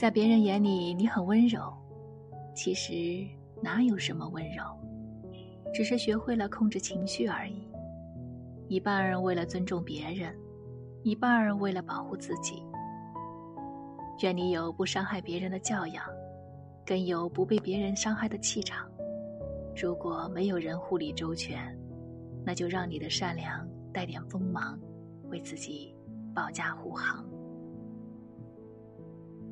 在别人眼里你很温柔，其实哪有什么温柔，只是学会了控制情绪而已。一半为了尊重别人，一半为了保护自己。愿你有不伤害别人的教养，更有不被别人伤害的气场。如果没有人护理周全，那就让你的善良带点锋芒，为自己保驾护航。